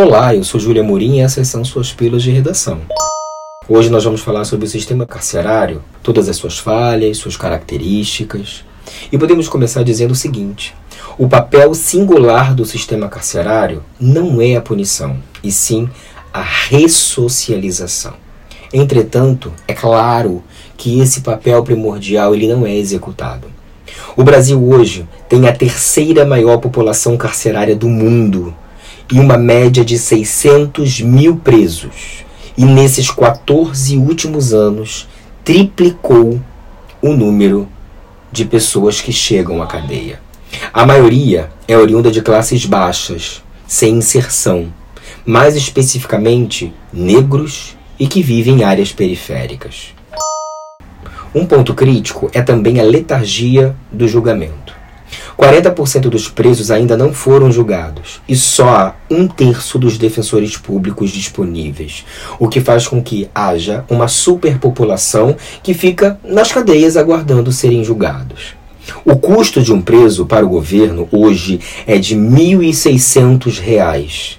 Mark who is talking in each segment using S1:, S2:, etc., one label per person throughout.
S1: Olá, eu sou Júlia Morim e essas são suas pílulas de redação. Hoje nós vamos falar sobre o sistema carcerário, todas as suas falhas, suas características. E podemos começar dizendo o seguinte: o papel singular do sistema carcerário não é a punição, e sim a ressocialização. Entretanto, é claro que esse papel primordial ele não é executado. O Brasil hoje tem a terceira maior população carcerária do mundo e uma média de 600 mil presos. E nesses 14 últimos anos, triplicou o número de pessoas que chegam à cadeia. A maioria é oriunda de classes baixas, sem inserção, mais especificamente negros e que vivem em áreas periféricas. Um ponto crítico é também a letargia do julgamento. 40% dos presos ainda não foram julgados e só um terço dos defensores públicos disponíveis, o que faz com que haja uma superpopulação que fica nas cadeias aguardando serem julgados. O custo de um preso para o governo hoje é de R$ 1.600.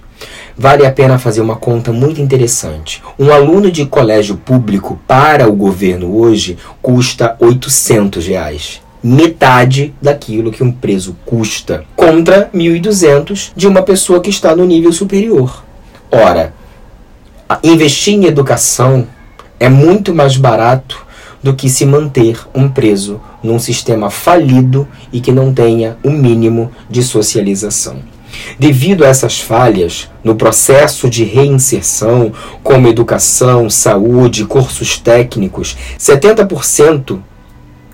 S1: Vale a pena fazer uma conta muito interessante. Um aluno de colégio público para o governo hoje custa 800 reais metade daquilo que um preso custa, contra 1.200 de uma pessoa que está no nível superior. Ora, investir em educação é muito mais barato do que se manter um preso num sistema falido e que não tenha o um mínimo de socialização. Devido a essas falhas no processo de reinserção, como educação, saúde, cursos técnicos, 70%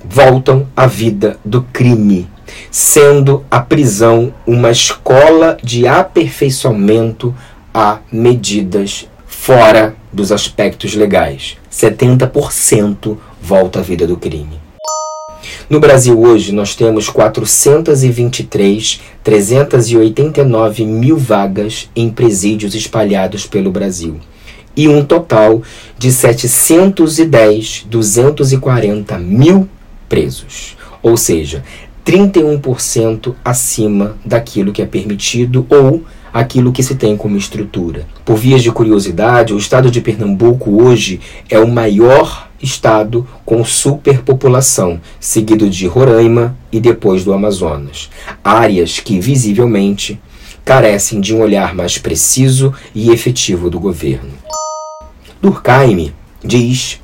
S1: voltam à vida do crime, sendo a prisão uma escola de aperfeiçoamento a medidas fora dos aspectos legais. 70% volta à vida do crime. No Brasil hoje nós temos 423, 389 mil vagas em presídios espalhados pelo Brasil e um total de 710, 240 mil presos, ou seja, 31% acima daquilo que é permitido ou aquilo que se tem como estrutura. Por vias de curiosidade, o estado de Pernambuco hoje é o maior estado com superpopulação, seguido de Roraima e depois do Amazonas. Áreas que visivelmente carecem de um olhar mais preciso e efetivo do governo. Durkheim diz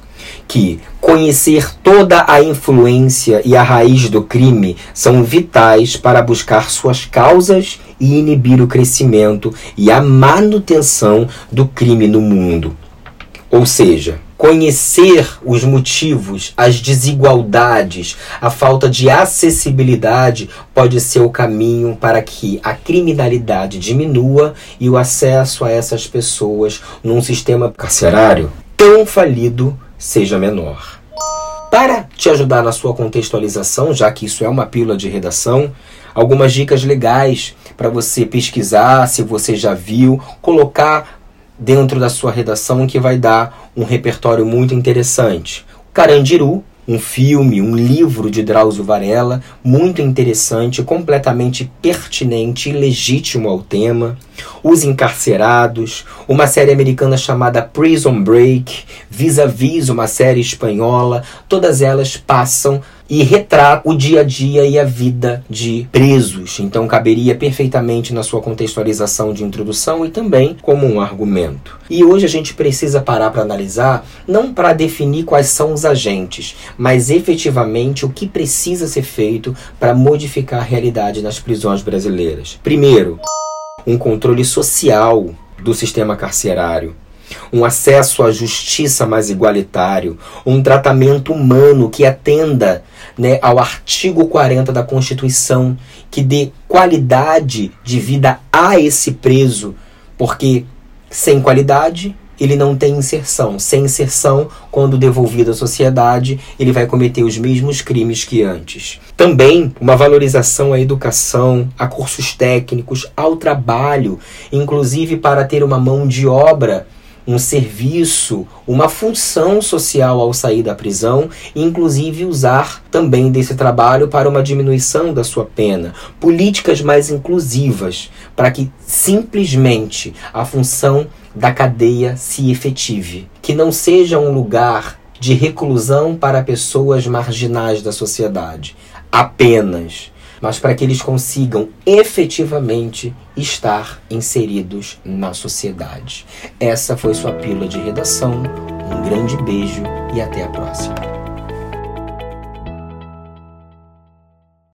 S1: que conhecer toda a influência e a raiz do crime são vitais para buscar suas causas e inibir o crescimento e a manutenção do crime no mundo. Ou seja, conhecer os motivos, as desigualdades, a falta de acessibilidade pode ser o caminho para que a criminalidade diminua e o acesso a essas pessoas num sistema carcerário tão falido seja menor. Para te ajudar na sua contextualização, já que isso é uma pílula de redação, algumas dicas legais para você pesquisar, se você já viu, colocar dentro da sua redação que vai dar um repertório muito interessante. Carandiru, um filme, um livro de Drauzio Varela, muito interessante, completamente pertinente e legítimo ao tema. Os Encarcerados, uma série americana chamada Prison Break, Vis-a-Vis, uma série espanhola, todas elas passam e retratam o dia a dia e a vida de presos. Então caberia perfeitamente na sua contextualização de introdução e também como um argumento. E hoje a gente precisa parar para analisar, não para definir quais são os agentes, mas efetivamente o que precisa ser feito para modificar a realidade nas prisões brasileiras. Primeiro, um controle social do sistema carcerário, um acesso à justiça mais igualitário, um tratamento humano que atenda né, ao artigo 40 da Constituição, que dê qualidade de vida a esse preso, porque sem qualidade ele não tem inserção. Sem inserção, quando devolvido à sociedade, ele vai cometer os mesmos crimes que antes. Também uma valorização à educação, a cursos técnicos, ao trabalho, inclusive para ter uma mão de obra um serviço, uma função social ao sair da prisão, inclusive usar também desse trabalho para uma diminuição da sua pena, políticas mais inclusivas, para que simplesmente a função da cadeia se efetive, que não seja um lugar de reclusão para pessoas marginais da sociedade, apenas, mas para que eles consigam efetivamente estar inseridos na sociedade. Essa foi sua pílula de redação. Um grande beijo e até a próxima.